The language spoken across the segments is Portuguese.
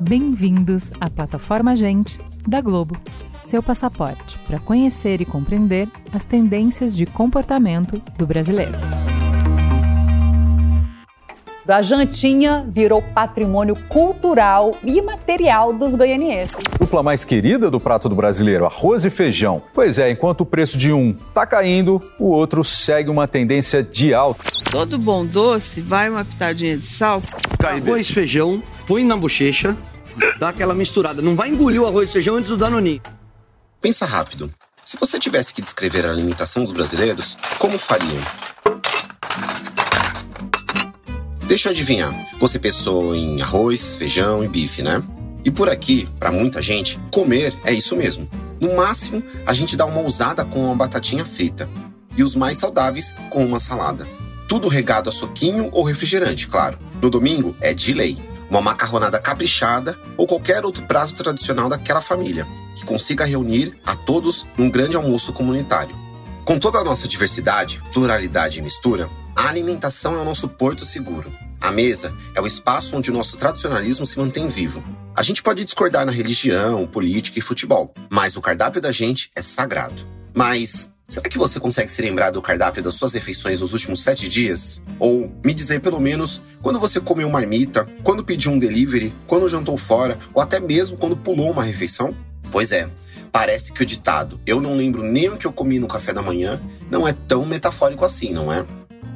Bem-vindos à plataforma Gente da Globo, seu passaporte para conhecer e compreender as tendências de comportamento do brasileiro. A jantinha virou patrimônio cultural e material dos goianienses. Dupla mais querida do prato do brasileiro, arroz e feijão. Pois é, enquanto o preço de um está caindo, o outro segue uma tendência de alta. Todo bom doce vai uma pitadinha de sal. Arroz e feijão, põe na bochecha, dá aquela misturada. Não vai engolir o arroz e feijão antes do danoninho. Pensa rápido. Se você tivesse que descrever a alimentação dos brasileiros, como fariam? Deixa eu adivinhar. Você pensou em arroz, feijão e bife, né? E por aqui, para muita gente, comer é isso mesmo. No máximo, a gente dá uma ousada com uma batatinha frita. E os mais saudáveis com uma salada. Tudo regado a suquinho ou refrigerante, claro. No domingo é de lei. Uma macarronada caprichada ou qualquer outro prato tradicional daquela família, que consiga reunir a todos num grande almoço comunitário. Com toda a nossa diversidade, pluralidade e mistura, a alimentação é o nosso porto seguro. A mesa é o espaço onde o nosso tradicionalismo se mantém vivo. A gente pode discordar na religião, política e futebol, mas o cardápio da gente é sagrado. Mas será que você consegue se lembrar do cardápio das suas refeições nos últimos sete dias? Ou me dizer pelo menos quando você comeu marmita, quando pediu um delivery, quando jantou fora, ou até mesmo quando pulou uma refeição? Pois é, parece que o ditado eu não lembro nem o que eu comi no café da manhã não é tão metafórico assim, não é?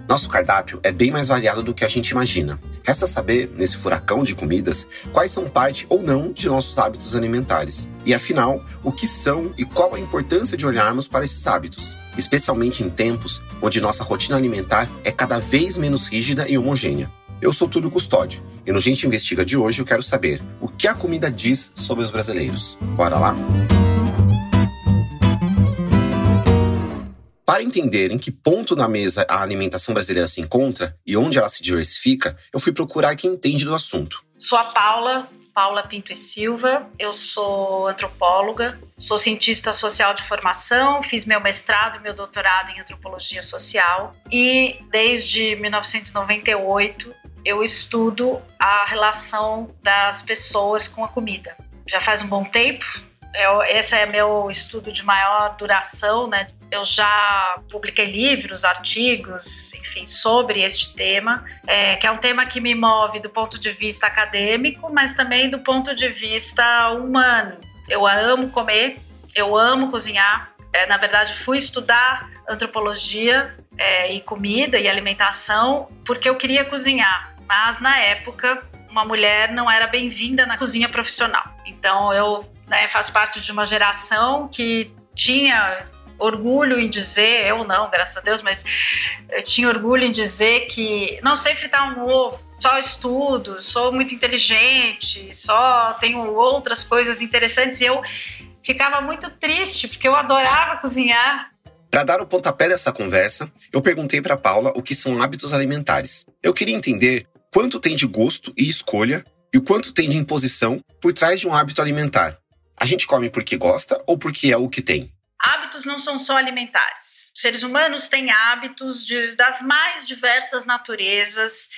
Nosso cardápio é bem mais variado do que a gente imagina. Resta saber, nesse furacão de comidas, quais são parte ou não de nossos hábitos alimentares. E afinal, o que são e qual a importância de olharmos para esses hábitos, especialmente em tempos onde nossa rotina alimentar é cada vez menos rígida e homogênea. Eu sou Túlio Custódio e no Gente Investiga de hoje eu quero saber o que a comida diz sobre os brasileiros. Bora lá? Entender em que ponto na mesa a alimentação brasileira se encontra e onde ela se diversifica, eu fui procurar quem entende do assunto. Sou a Paula, Paula Pinto e Silva. Eu sou antropóloga, sou cientista social de formação, fiz meu mestrado e meu doutorado em antropologia social e desde 1998 eu estudo a relação das pessoas com a comida. Já faz um bom tempo, eu, esse é meu estudo de maior duração, né? Eu já publiquei livros, artigos, enfim, sobre este tema, é, que é um tema que me move do ponto de vista acadêmico, mas também do ponto de vista humano. Eu amo comer, eu amo cozinhar. É, na verdade, fui estudar antropologia é, e comida e alimentação porque eu queria cozinhar, mas na época uma mulher não era bem-vinda na cozinha profissional. Então eu né, faço parte de uma geração que tinha orgulho em dizer, eu não, graças a Deus, mas eu tinha orgulho em dizer que não sei fritar um ovo, só estudo, sou muito inteligente, só tenho outras coisas interessantes e eu ficava muito triste porque eu adorava cozinhar. Para dar o pontapé dessa conversa, eu perguntei para Paula o que são hábitos alimentares. Eu queria entender quanto tem de gosto e escolha e o quanto tem de imposição por trás de um hábito alimentar. A gente come porque gosta ou porque é o que tem? Hábitos não são só alimentares. Seres humanos têm hábitos de, das mais diversas naturezas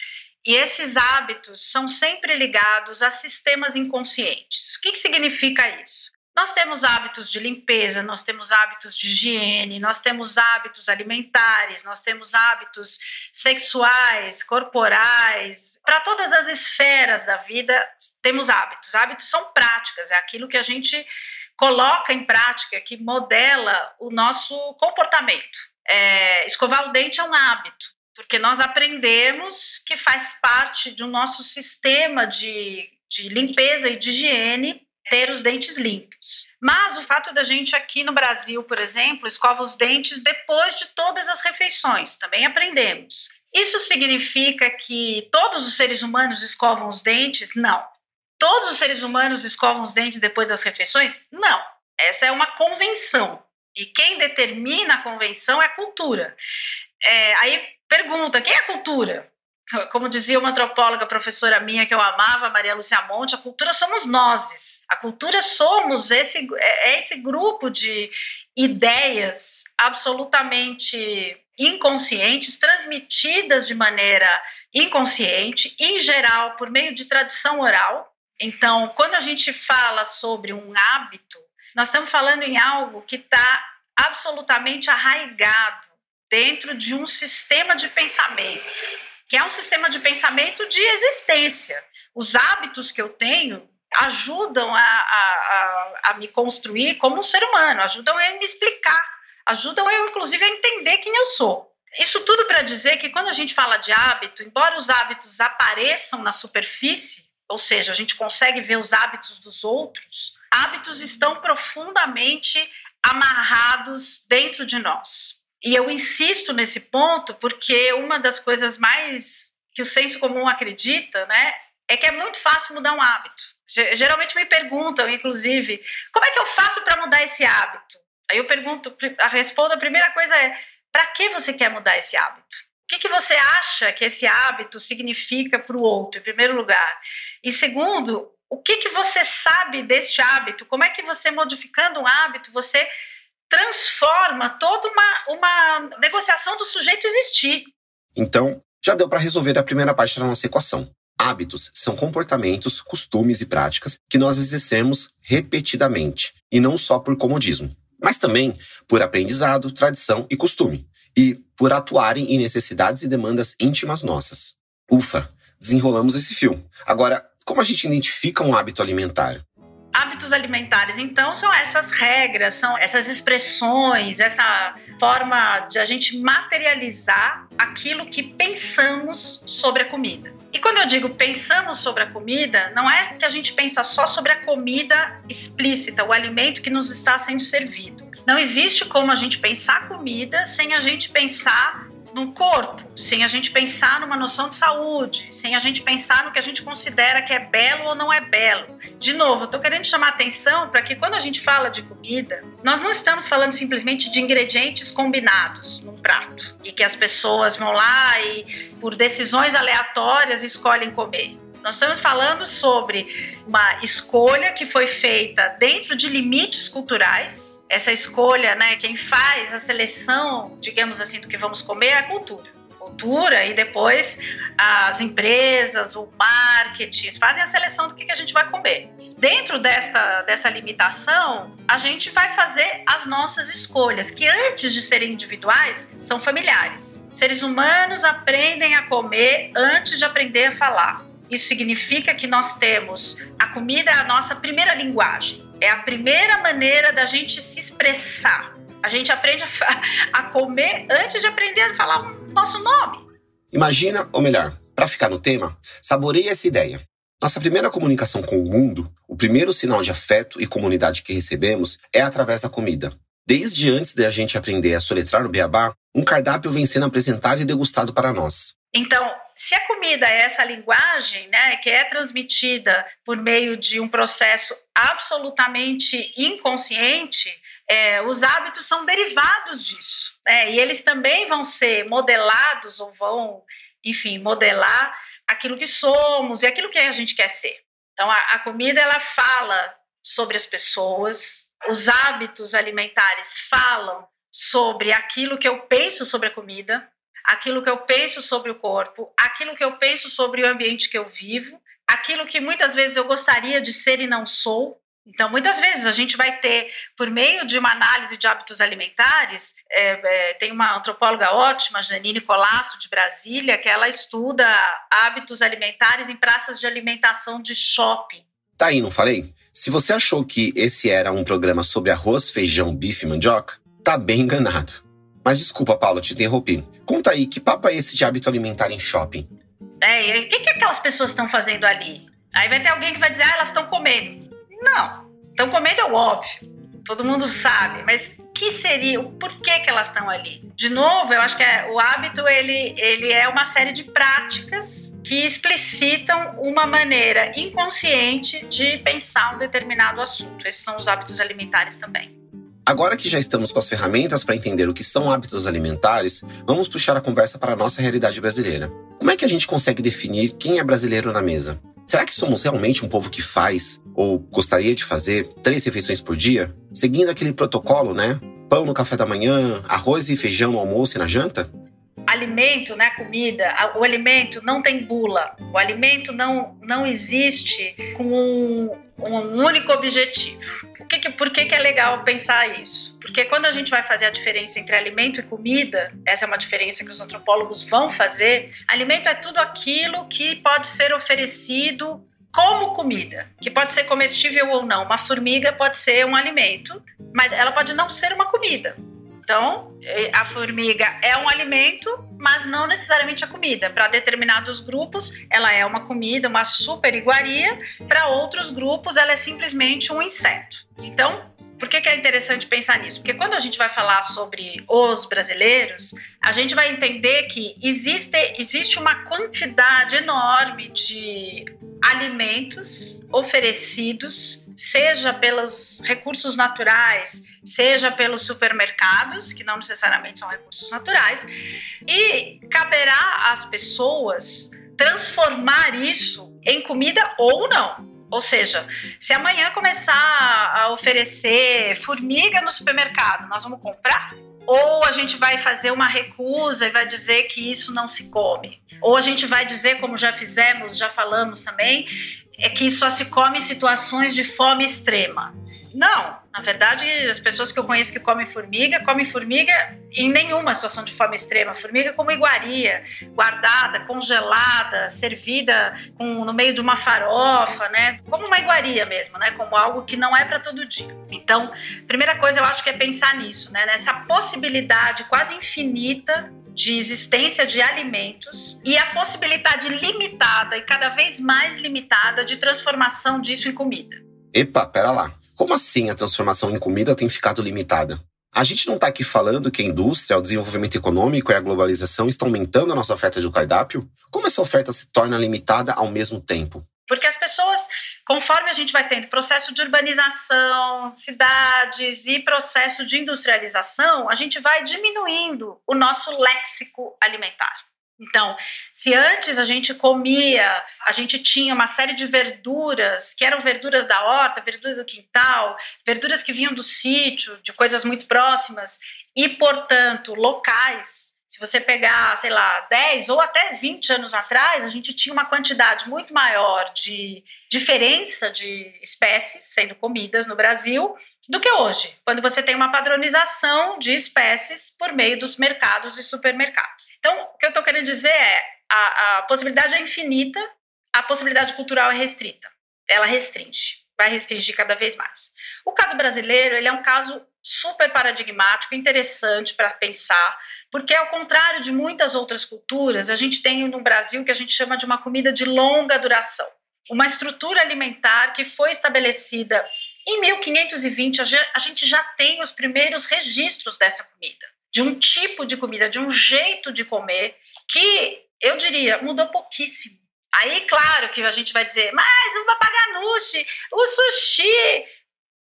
e esses hábitos são sempre ligados a sistemas inconscientes. O que, que significa isso? Nós temos hábitos de limpeza, nós temos hábitos de higiene, nós temos hábitos alimentares, nós temos hábitos sexuais, corporais. Para todas as esferas da vida, temos hábitos. Hábitos são práticas, é aquilo que a gente coloca em prática, que modela o nosso comportamento. É, escovar o dente é um hábito, porque nós aprendemos que faz parte do nosso sistema de, de limpeza e de higiene ter os dentes limpos. Mas o fato da gente aqui no Brasil, por exemplo, escova os dentes depois de todas as refeições, também aprendemos. Isso significa que todos os seres humanos escovam os dentes? Não. Todos os seres humanos escovam os dentes depois das refeições? Não. Essa é uma convenção. E quem determina a convenção é a cultura. É, aí pergunta: quem é a cultura? Como dizia uma antropóloga professora minha que eu amava, Maria Lúcia Monte, a cultura somos nós. A cultura somos esse, é, é esse grupo de ideias absolutamente inconscientes, transmitidas de maneira inconsciente, em geral por meio de tradição oral. Então, quando a gente fala sobre um hábito, nós estamos falando em algo que está absolutamente arraigado dentro de um sistema de pensamento, que é um sistema de pensamento de existência. Os hábitos que eu tenho ajudam a, a, a, a me construir como um ser humano, ajudam a me explicar, ajudam eu, inclusive, a entender quem eu sou. Isso tudo para dizer que quando a gente fala de hábito, embora os hábitos apareçam na superfície, ou seja, a gente consegue ver os hábitos dos outros, hábitos estão profundamente amarrados dentro de nós. E eu insisto nesse ponto porque uma das coisas mais que o senso comum acredita, né, é que é muito fácil mudar um hábito. Geralmente me perguntam, inclusive, como é que eu faço para mudar esse hábito? Aí eu pergunto, a a primeira coisa é: para que você quer mudar esse hábito? O que, que você acha que esse hábito significa para o outro, em primeiro lugar? E segundo, o que, que você sabe deste hábito? Como é que você, modificando um hábito, você transforma toda uma, uma negociação do sujeito existir? Então, já deu para resolver a primeira parte da nossa equação. Hábitos são comportamentos, costumes e práticas que nós exercemos repetidamente, e não só por comodismo, mas também por aprendizado, tradição e costume, e por atuarem em necessidades e demandas íntimas nossas. Ufa, desenrolamos esse fio. Agora, como a gente identifica um hábito alimentar? Hábitos alimentares, então, são essas regras, são essas expressões, essa forma de a gente materializar aquilo que pensamos sobre a comida. E quando eu digo pensamos sobre a comida, não é que a gente pensa só sobre a comida explícita, o alimento que nos está sendo servido. Não existe como a gente pensar comida sem a gente pensar no corpo, sem a gente pensar numa noção de saúde, sem a gente pensar no que a gente considera que é belo ou não é belo. De novo, eu tô querendo chamar atenção para que quando a gente fala de comida, nós não estamos falando simplesmente de ingredientes combinados num prato e que as pessoas vão lá e por decisões aleatórias escolhem comer. Nós estamos falando sobre uma escolha que foi feita dentro de limites culturais essa escolha, né, quem faz a seleção, digamos assim, do que vamos comer é a cultura. Cultura e depois as empresas, o marketing fazem a seleção do que, a gente vai comer. Dentro dessa, dessa limitação, a gente vai fazer as nossas escolhas, que antes de serem individuais, são familiares. Seres humanos aprendem a comer antes de aprender a falar. Isso significa que nós temos a comida é a nossa primeira linguagem. É a primeira maneira da gente se expressar. A gente aprende a, a comer antes de aprender a falar o nosso nome. Imagina, ou melhor, para ficar no tema, saboreie essa ideia. Nossa primeira comunicação com o mundo, o primeiro sinal de afeto e comunidade que recebemos é através da comida. Desde antes de a gente aprender a soletrar o beabá, um cardápio vem sendo apresentado e degustado para nós. Então, se a comida é essa linguagem, né, que é transmitida por meio de um processo absolutamente inconsciente, é, os hábitos são derivados disso. Né, e eles também vão ser modelados ou vão, enfim, modelar aquilo que somos e aquilo que a gente quer ser. Então, a, a comida ela fala sobre as pessoas, os hábitos alimentares falam sobre aquilo que eu penso sobre a comida, aquilo que eu penso sobre o corpo, aquilo que eu penso sobre o ambiente que eu vivo, aquilo que muitas vezes eu gostaria de ser e não sou. Então, muitas vezes a gente vai ter, por meio de uma análise de hábitos alimentares, é, é, tem uma antropóloga ótima, Janine Colasso, de Brasília, que ela estuda hábitos alimentares em praças de alimentação de shopping. Tá aí, não falei? Se você achou que esse era um programa sobre arroz, feijão, bife e mandioca, tá bem enganado. Mas desculpa, Paula, te interrompi. Conta aí, que papo é esse de hábito alimentar em shopping? É, o que, que aquelas pessoas estão fazendo ali? Aí vai ter alguém que vai dizer, ah, elas estão comendo. Não, estão comendo é óbvio. Todo mundo sabe, mas que seria, o porquê que elas estão ali? De novo, eu acho que é, o hábito ele, ele é uma série de práticas que explicitam uma maneira inconsciente de pensar um determinado assunto. Esses são os hábitos alimentares também. Agora que já estamos com as ferramentas para entender o que são hábitos alimentares, vamos puxar a conversa para a nossa realidade brasileira. Como é que a gente consegue definir quem é brasileiro na mesa? Será que somos realmente um povo que faz, ou gostaria de fazer, três refeições por dia? Seguindo aquele protocolo, né? Pão no café da manhã, arroz e feijão no almoço e na janta? alimento, né, comida, o alimento não tem bula. O alimento não, não existe com um, um único objetivo. Por, que, por que, que é legal pensar isso? Porque quando a gente vai fazer a diferença entre alimento e comida, essa é uma diferença que os antropólogos vão fazer, alimento é tudo aquilo que pode ser oferecido como comida, que pode ser comestível ou não. Uma formiga pode ser um alimento, mas ela pode não ser uma comida. Então, a formiga é um alimento, mas não necessariamente a comida. Para determinados grupos, ela é uma comida, uma super iguaria. Para outros grupos, ela é simplesmente um inseto. Então, por que, que, é interessante pensar nisso? Porque quando a gente vai falar sobre os brasileiros, a gente vai entender que existe, existe uma quantidade enorme de alimentos oferecidos, seja pelos recursos naturais, seja pelos supermercados, que não necessariamente são recursos naturais, e caberá às pessoas transformar isso em comida ou não. Ou seja, se amanhã começar a oferecer formiga no supermercado, nós vamos comprar? Ou a gente vai fazer uma recusa e vai dizer que isso não se come? Ou a gente vai dizer, como já fizemos, já falamos também, é que só se come em situações de fome extrema. Não, na verdade, as pessoas que eu conheço que comem formiga, comem formiga em nenhuma situação de fome extrema. Formiga como iguaria, guardada, congelada, servida com, no meio de uma farofa, né? Como uma iguaria mesmo, né? Como algo que não é para todo dia. Então, primeira coisa eu acho que é pensar nisso, né? Nessa possibilidade quase infinita de existência de alimentos e a possibilidade limitada e cada vez mais limitada de transformação disso em comida. Epa, pera lá. Como assim a transformação em comida tem ficado limitada? A gente não está aqui falando que a indústria, o desenvolvimento econômico e a globalização estão aumentando a nossa oferta de cardápio? Como essa oferta se torna limitada ao mesmo tempo? Porque as pessoas, conforme a gente vai tendo processo de urbanização, cidades e processo de industrialização, a gente vai diminuindo o nosso léxico alimentar. Então, se antes a gente comia, a gente tinha uma série de verduras, que eram verduras da horta, verduras do quintal, verduras que vinham do sítio, de coisas muito próximas e, portanto, locais. Se você pegar, sei lá, 10 ou até 20 anos atrás, a gente tinha uma quantidade muito maior de diferença de espécies sendo comidas no Brasil do que hoje, quando você tem uma padronização de espécies por meio dos mercados e supermercados. Então, o que eu estou querendo dizer é a, a possibilidade é infinita, a possibilidade cultural é restrita. Ela restringe, vai restringir cada vez mais. O caso brasileiro ele é um caso super paradigmático, interessante para pensar, porque ao contrário de muitas outras culturas, a gente tem no Brasil que a gente chama de uma comida de longa duração, uma estrutura alimentar que foi estabelecida em 1520, a gente já tem os primeiros registros dessa comida, de um tipo de comida, de um jeito de comer, que eu diria mudou pouquíssimo. Aí, claro que a gente vai dizer, mas o papaganushi, o sushi.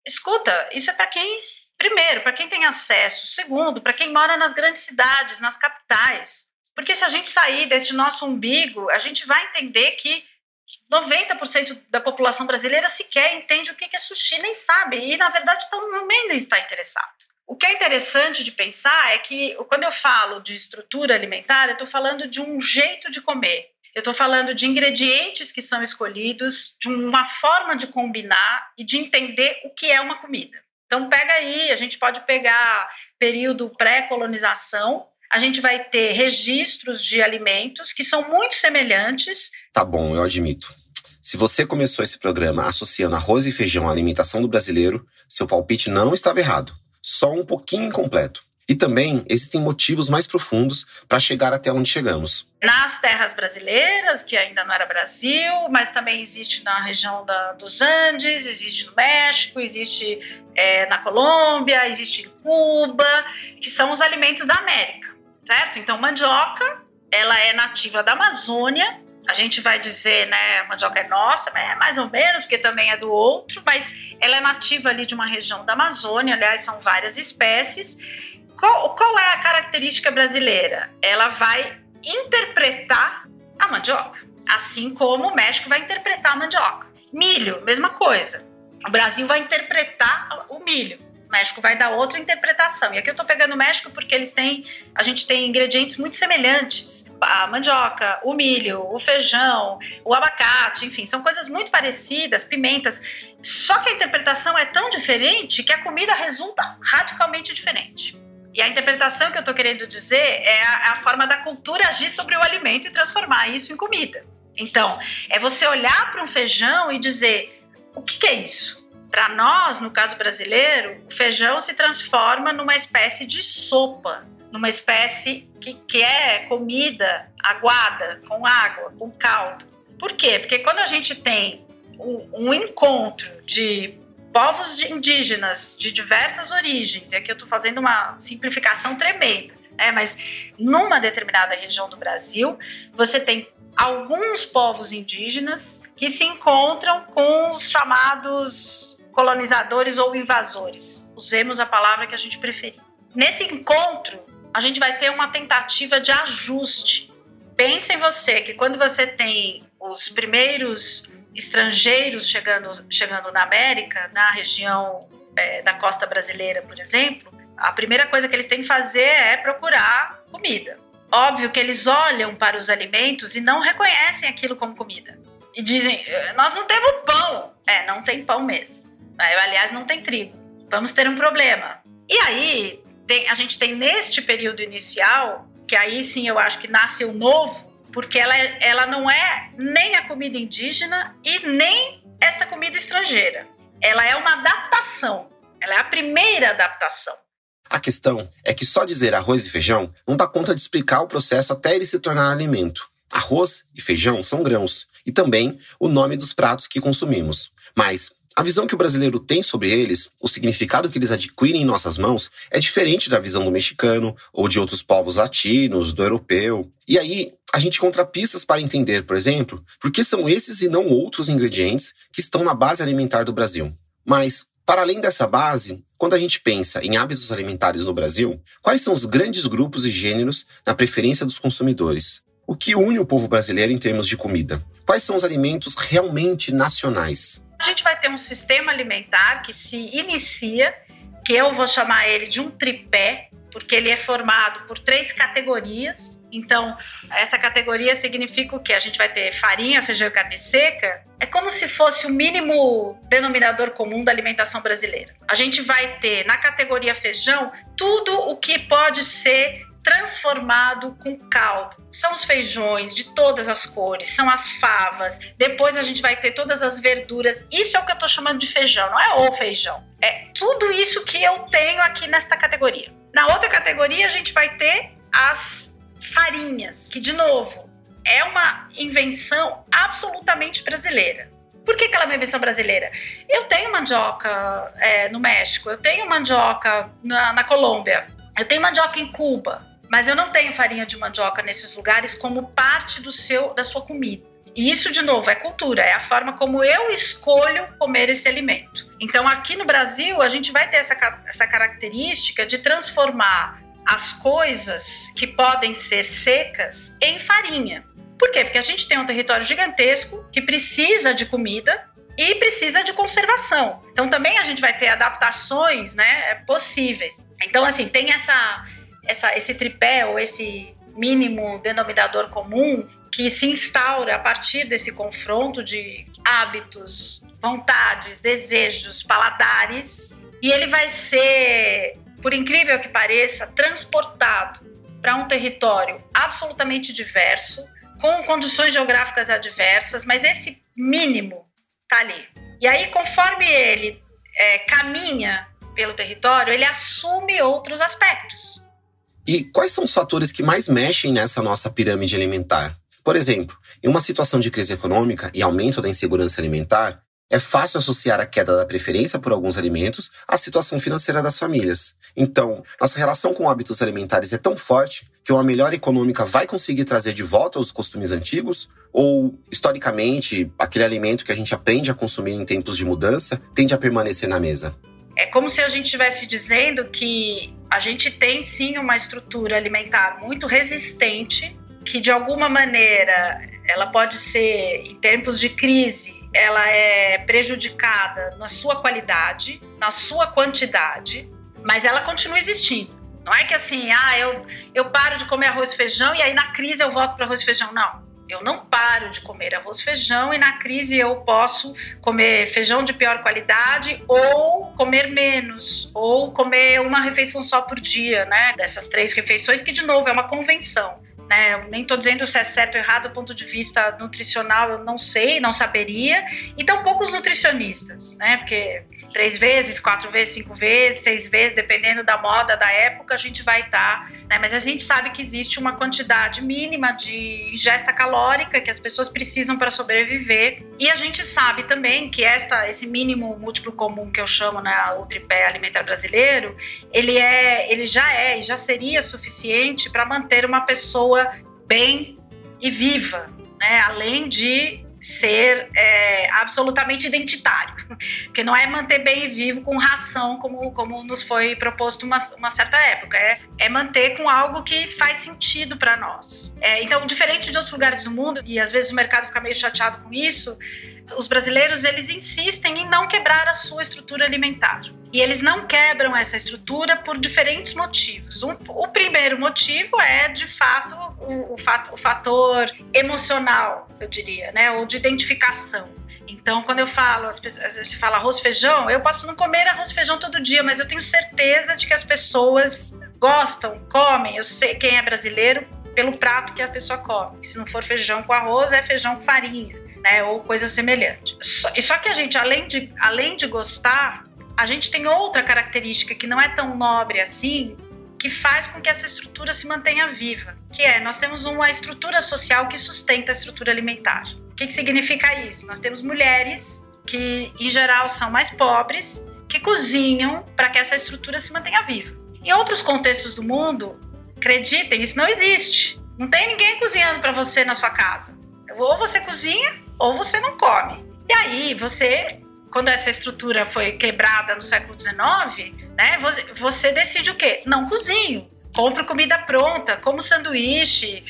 Escuta, isso é para quem, primeiro, para quem tem acesso, segundo, para quem mora nas grandes cidades, nas capitais. Porque se a gente sair desse nosso umbigo, a gente vai entender que 90% da população brasileira sequer entende o que é sushi, nem sabe, e na verdade também nem está interessado. O que é interessante de pensar é que quando eu falo de estrutura alimentar, eu estou falando de um jeito de comer. Eu estou falando de ingredientes que são escolhidos, de uma forma de combinar e de entender o que é uma comida. Então pega aí, a gente pode pegar período pré-colonização, a gente vai ter registros de alimentos que são muito semelhantes. Tá bom, eu admito. Se você começou esse programa associando arroz e feijão à alimentação do brasileiro, seu palpite não estava errado, só um pouquinho incompleto. E também existem motivos mais profundos para chegar até onde chegamos. Nas terras brasileiras, que ainda não era Brasil, mas também existe na região da, dos Andes, existe no México, existe é, na Colômbia, existe em Cuba, que são os alimentos da América certo? Então, mandioca, ela é nativa da Amazônia. A gente vai dizer, né, mandioca é nossa, é mais ou menos, porque também é do outro, mas ela é nativa ali de uma região da Amazônia, aliás, são várias espécies. Qual, qual é a característica brasileira? Ela vai interpretar a mandioca, assim como o México vai interpretar a mandioca. Milho, mesma coisa. O Brasil vai interpretar o milho. México vai dar outra interpretação. E aqui eu estou pegando o México porque eles têm, a gente tem ingredientes muito semelhantes. A mandioca, o milho, o feijão, o abacate, enfim, são coisas muito parecidas, pimentas. Só que a interpretação é tão diferente que a comida resulta radicalmente diferente. E a interpretação que eu estou querendo dizer é a, a forma da cultura agir sobre o alimento e transformar isso em comida. Então, é você olhar para um feijão e dizer: o que, que é isso? Para nós, no caso brasileiro, o feijão se transforma numa espécie de sopa, numa espécie que, que é comida aguada, com água, com caldo. Por quê? Porque quando a gente tem um, um encontro de povos indígenas de diversas origens, e aqui eu estou fazendo uma simplificação tremenda, né? mas numa determinada região do Brasil, você tem alguns povos indígenas que se encontram com os chamados colonizadores ou invasores. Usemos a palavra que a gente preferir. Nesse encontro, a gente vai ter uma tentativa de ajuste. Pense em você que quando você tem os primeiros estrangeiros chegando, chegando na América, na região é, da costa brasileira, por exemplo, a primeira coisa que eles têm que fazer é procurar comida. Óbvio que eles olham para os alimentos e não reconhecem aquilo como comida. E dizem: eh, Nós não temos pão. É, não tem pão mesmo. Aliás, não tem trigo. Vamos ter um problema. E aí, tem, a gente tem neste período inicial, que aí sim eu acho que nasce o novo, porque ela, ela não é nem a comida indígena e nem esta comida estrangeira. Ela é uma adaptação. Ela é a primeira adaptação. A questão é que só dizer arroz e feijão não dá conta de explicar o processo até ele se tornar alimento. Arroz e feijão são grãos e também o nome dos pratos que consumimos. Mas a visão que o brasileiro tem sobre eles, o significado que eles adquirem em nossas mãos, é diferente da visão do mexicano ou de outros povos latinos, do europeu. E aí, a gente encontra pistas para entender, por exemplo, por que são esses e não outros ingredientes que estão na base alimentar do Brasil. Mas, para além dessa base, quando a gente pensa em hábitos alimentares no Brasil, quais são os grandes grupos e gêneros na preferência dos consumidores? O que une o povo brasileiro em termos de comida? Quais são os alimentos realmente nacionais? A gente vai ter um sistema alimentar que se inicia, que eu vou chamar ele de um tripé, porque ele é formado por três categorias. Então, essa categoria significa o que? A gente vai ter farinha, feijão e carne seca. É como se fosse o mínimo denominador comum da alimentação brasileira. A gente vai ter na categoria feijão tudo o que pode ser transformado com caldo. São os feijões de todas as cores, são as favas. Depois a gente vai ter todas as verduras. Isso é o que eu estou chamando de feijão, não é o feijão. É tudo isso que eu tenho aqui nesta categoria. Na outra categoria a gente vai ter as farinhas, que de novo é uma invenção absolutamente brasileira. Por que, que ela é uma invenção brasileira? Eu tenho mandioca é, no México, eu tenho mandioca na, na Colômbia, eu tenho mandioca em Cuba, mas eu não tenho farinha de mandioca nesses lugares como parte do seu da sua comida. E isso, de novo, é cultura, é a forma como eu escolho comer esse alimento. Então, aqui no Brasil, a gente vai ter essa, essa característica de transformar as coisas que podem ser secas em farinha. Por quê? Porque a gente tem um território gigantesco que precisa de comida e precisa de conservação. Então, também a gente vai ter adaptações né, possíveis. Então, assim, tem essa essa, esse tripé ou esse mínimo denominador comum que se instaura a partir desse confronto de hábitos, vontades, desejos, paladares, e ele vai ser, por incrível que pareça, transportado para um território absolutamente diverso, com condições geográficas adversas, mas esse mínimo está ali. E aí, conforme ele é, caminha pelo território, ele assume outros aspectos. E quais são os fatores que mais mexem nessa nossa pirâmide alimentar? Por exemplo, em uma situação de crise econômica e aumento da insegurança alimentar, é fácil associar a queda da preferência por alguns alimentos à situação financeira das famílias. Então, nossa relação com hábitos alimentares é tão forte que uma melhora econômica vai conseguir trazer de volta os costumes antigos? Ou, historicamente, aquele alimento que a gente aprende a consumir em tempos de mudança tende a permanecer na mesa? É como se a gente estivesse dizendo que a gente tem sim uma estrutura alimentar muito resistente, que de alguma maneira ela pode ser, em tempos de crise, ela é prejudicada na sua qualidade, na sua quantidade, mas ela continua existindo. Não é que assim, ah, eu, eu paro de comer arroz e feijão e aí na crise eu volto para arroz e feijão. Não. Eu não paro de comer arroz e feijão e na crise eu posso comer feijão de pior qualidade ou comer menos, ou comer uma refeição só por dia, né? Dessas três refeições, que de novo é uma convenção. Né? Eu nem estou dizendo se é certo ou errado do ponto de vista nutricional, eu não sei, não saberia. E tão poucos nutricionistas, né? Porque três vezes, quatro vezes, cinco vezes, seis vezes, dependendo da moda, da época, a gente vai estar. Tá, né? Mas a gente sabe que existe uma quantidade mínima de ingesta calórica que as pessoas precisam para sobreviver. E a gente sabe também que esta, esse mínimo múltiplo comum que eu chamo, né, o tripé alimentar brasileiro, ele é, ele já é e já seria suficiente para manter uma pessoa bem e viva, né? Além de ser é, absolutamente identitário, porque não é manter bem vivo com ração como, como nos foi proposto uma, uma certa época, é, é manter com algo que faz sentido para nós. É, então, diferente de outros lugares do mundo, e às vezes o mercado fica meio chateado com isso, os brasileiros eles insistem em não quebrar a sua estrutura alimentar. E eles não quebram essa estrutura por diferentes motivos. Um, o primeiro motivo é, de fato, o, o, o fator emocional, eu diria, né? ou de identificação. Então, quando eu falo, as pessoas, você fala arroz feijão, eu posso não comer arroz feijão todo dia, mas eu tenho certeza de que as pessoas gostam, comem. Eu sei quem é brasileiro pelo prato que a pessoa come. Se não for feijão com arroz, é feijão com farinha né? Ou coisa semelhante. Só, e só que a gente, além de, além de gostar, a gente tem outra característica que não é tão nobre assim, que faz com que essa estrutura se mantenha viva, que é nós temos uma estrutura social que sustenta a estrutura alimentar. O que, que significa isso? Nós temos mulheres que, em geral, são mais pobres, que cozinham para que essa estrutura se mantenha viva. Em outros contextos do mundo, acreditem, isso não existe. Não tem ninguém cozinhando para você na sua casa. Ou você cozinha ou você não come. E aí você, quando essa estrutura foi quebrada no século XIX, né, você, decide o quê? Não cozinho, compro comida pronta, como sanduíche.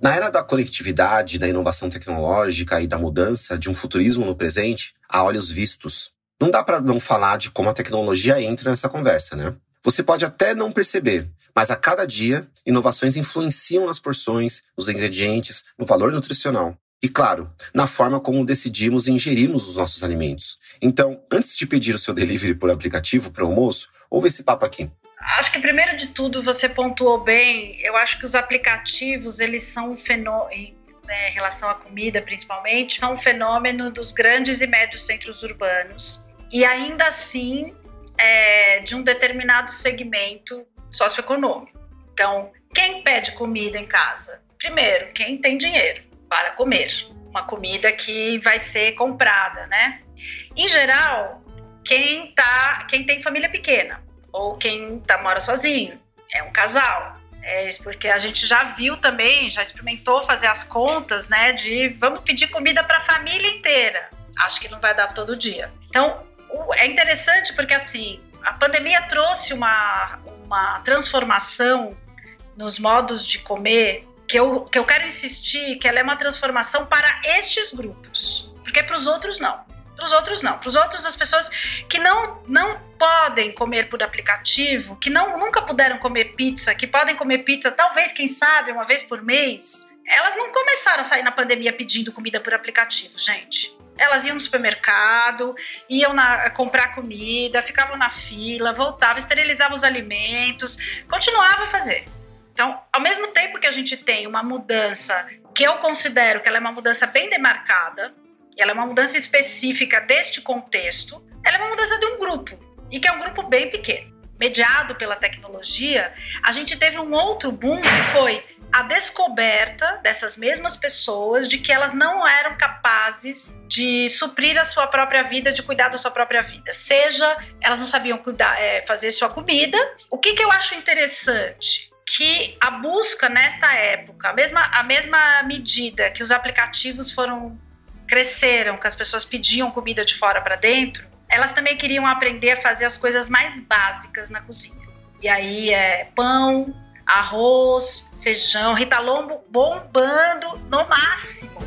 Na era da conectividade, da inovação tecnológica e da mudança de um futurismo no presente, há olhos vistos. Não dá para não falar de como a tecnologia entra nessa conversa, né? Você pode até não perceber, mas a cada dia, inovações influenciam nas porções, nos ingredientes, no valor nutricional. E claro, na forma como decidimos e ingerimos os nossos alimentos. Então, antes de pedir o seu delivery por aplicativo para o almoço, ouve esse papo aqui. Acho que primeiro de tudo você pontuou bem. Eu acho que os aplicativos eles são um fenômeno, né, em relação à comida principalmente, são um fenômeno dos grandes e médios centros urbanos e ainda assim é, de um determinado segmento socioeconômico. Então, quem pede comida em casa? Primeiro, quem tem dinheiro para comer. Uma comida que vai ser comprada, né? Em geral, quem tá, quem tem família pequena ou quem tá, mora sozinho, é um casal. É porque a gente já viu também, já experimentou fazer as contas, né? De vamos pedir comida para a família inteira. Acho que não vai dar todo dia. Então, é interessante porque assim, a pandemia trouxe uma, uma transformação nos modos de comer que eu, que eu quero insistir que ela é uma transformação para estes grupos, porque para os outros não. Para os outros não. Para os outros as pessoas que não não podem comer por aplicativo, que não nunca puderam comer pizza, que podem comer pizza talvez quem sabe uma vez por mês, elas não começaram a sair na pandemia pedindo comida por aplicativo, gente. Elas iam no supermercado, iam na, comprar comida, ficavam na fila, voltavam, esterilizavam os alimentos, continuavam a fazer. Então, ao mesmo tempo que a gente tem uma mudança que eu considero que ela é uma mudança bem demarcada, e ela é uma mudança específica deste contexto, ela é uma mudança de um grupo, e que é um grupo bem pequeno. Mediado pela tecnologia, a gente teve um outro boom que foi a descoberta dessas mesmas pessoas de que elas não eram capazes de suprir a sua própria vida, de cuidar da sua própria vida. Seja elas não sabiam cuidar, é, fazer sua comida. O que, que eu acho interessante? Que a busca nesta época, a mesma, a mesma medida que os aplicativos foram cresceram, que as pessoas pediam comida de fora para dentro, elas também queriam aprender a fazer as coisas mais básicas na cozinha. E aí é pão, arroz, feijão, Rita Lombo bombando no máximo.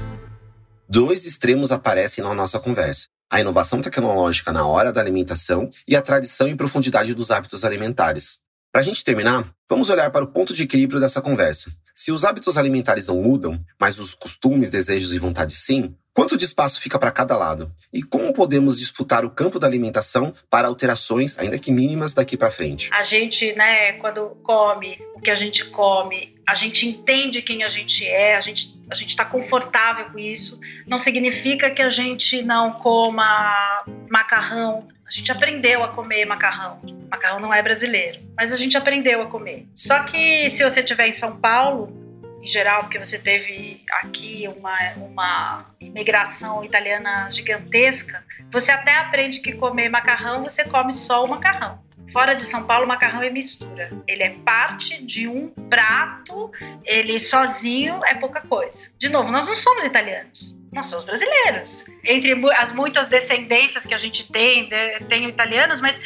dois extremos aparecem na nossa conversa. A inovação tecnológica na hora da alimentação e a tradição e profundidade dos hábitos alimentares. Para a gente terminar, vamos olhar para o ponto de equilíbrio dessa conversa. Se os hábitos alimentares não mudam, mas os costumes, desejos e vontades sim, Quanto de espaço fica para cada lado? E como podemos disputar o campo da alimentação para alterações, ainda que mínimas, daqui para frente? A gente, né, quando come o que a gente come, a gente entende quem a gente é, a gente a gente está confortável com isso. Não significa que a gente não coma macarrão. A gente aprendeu a comer macarrão. Macarrão não é brasileiro, mas a gente aprendeu a comer. Só que se você estiver em São Paulo, em geral, porque você teve aqui uma, uma imigração italiana gigantesca, você até aprende que comer macarrão, você come só o macarrão. Fora de São Paulo, macarrão é mistura. Ele é parte de um prato, ele sozinho é pouca coisa. De novo, nós não somos italianos. Nós somos brasileiros. Entre as muitas descendências que a gente tem, tenho italianos, mas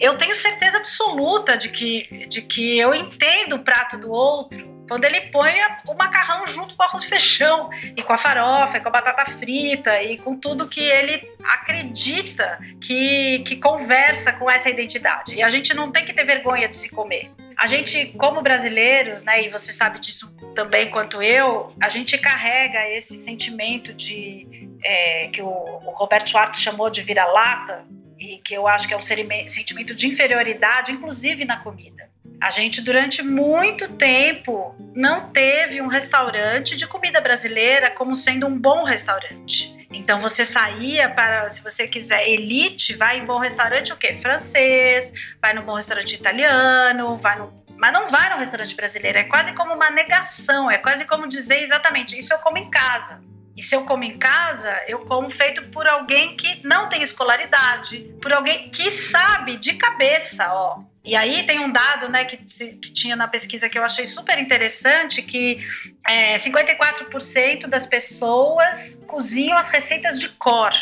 eu tenho certeza absoluta de que, de que eu entendo o prato do outro quando ele põe o macarrão junto com o arroz e feijão, e com a farofa, e com a batata frita, e com tudo que ele acredita que, que conversa com essa identidade. E a gente não tem que ter vergonha de se comer. A gente, como brasileiros, né, e você sabe disso também quanto eu, a gente carrega esse sentimento de é, que o, o Roberto Schwartz chamou de vira-lata, e que eu acho que é um sentimento de inferioridade, inclusive na comida. A gente, durante muito tempo, não teve um restaurante de comida brasileira como sendo um bom restaurante. Então você saía para, se você quiser elite, vai em bom restaurante o quê? Francês, vai no bom restaurante italiano, vai no mas não vai no restaurante brasileiro, é quase como uma negação, é quase como dizer exatamente, isso eu como em casa. E se eu como em casa, eu como feito por alguém que não tem escolaridade, por alguém que sabe de cabeça, ó, e aí tem um dado né, que, que tinha na pesquisa que eu achei super interessante, que é, 54% das pessoas cozinham as receitas de cor.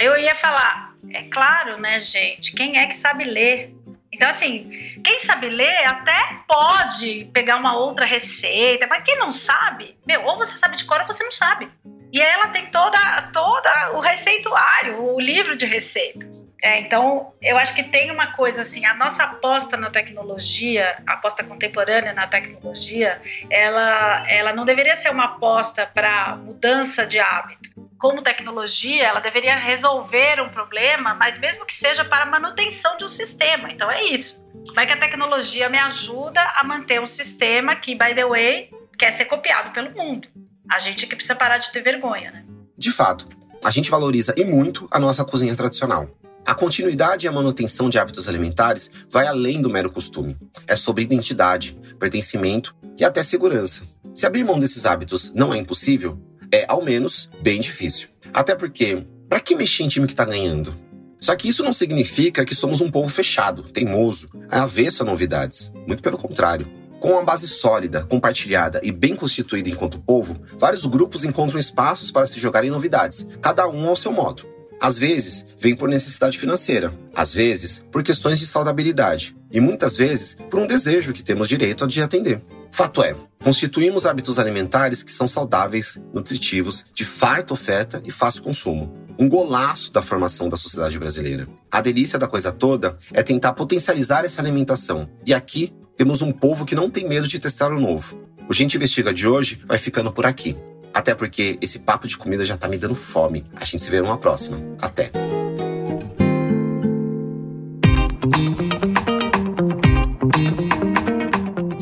Eu ia falar, é claro, né, gente, quem é que sabe ler? Então, assim, quem sabe ler até pode pegar uma outra receita, mas quem não sabe, meu, ou você sabe de cor ou você não sabe. E ela tem toda, toda o receituário, o livro de receitas. É, então, eu acho que tem uma coisa assim, a nossa aposta na tecnologia, a aposta contemporânea na tecnologia, ela, ela não deveria ser uma aposta para mudança de hábito. Como tecnologia, ela deveria resolver um problema, mas mesmo que seja para manutenção de um sistema. Então, é isso. Como é que a tecnologia me ajuda a manter um sistema que, by the way, quer ser copiado pelo mundo? A gente que precisa parar de ter vergonha, né? De fato, a gente valoriza e muito a nossa cozinha tradicional. A continuidade e a manutenção de hábitos alimentares vai além do mero costume. É sobre identidade, pertencimento e até segurança. Se abrir mão desses hábitos não é impossível, é, ao menos, bem difícil. Até porque, para que mexer em time que está ganhando? Só que isso não significa que somos um povo fechado, teimoso, avesso a novidades. Muito pelo contrário. Com uma base sólida, compartilhada e bem constituída enquanto povo, vários grupos encontram espaços para se jogar em novidades, cada um ao seu modo. Às vezes, vem por necessidade financeira, às vezes, por questões de saudabilidade, e muitas vezes por um desejo que temos direito de atender. Fato é, constituímos hábitos alimentares que são saudáveis, nutritivos, de farta oferta e fácil consumo. Um golaço da formação da sociedade brasileira. A delícia da coisa toda é tentar potencializar essa alimentação. E aqui temos um povo que não tem medo de testar o novo. O Gente Investiga de hoje vai ficando por aqui. Até porque esse papo de comida já tá me dando fome. A gente se vê numa próxima. Até.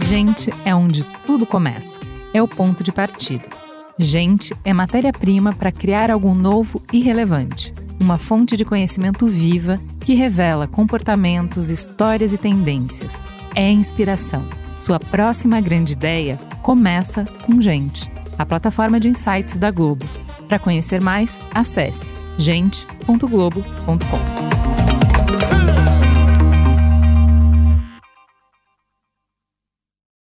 Gente é onde tudo começa. É o ponto de partida. Gente é matéria-prima para criar algo novo e relevante. Uma fonte de conhecimento viva que revela comportamentos, histórias e tendências. É inspiração. Sua próxima grande ideia começa com gente a plataforma de insights da Globo. Para conhecer mais, acesse gente.globo.com.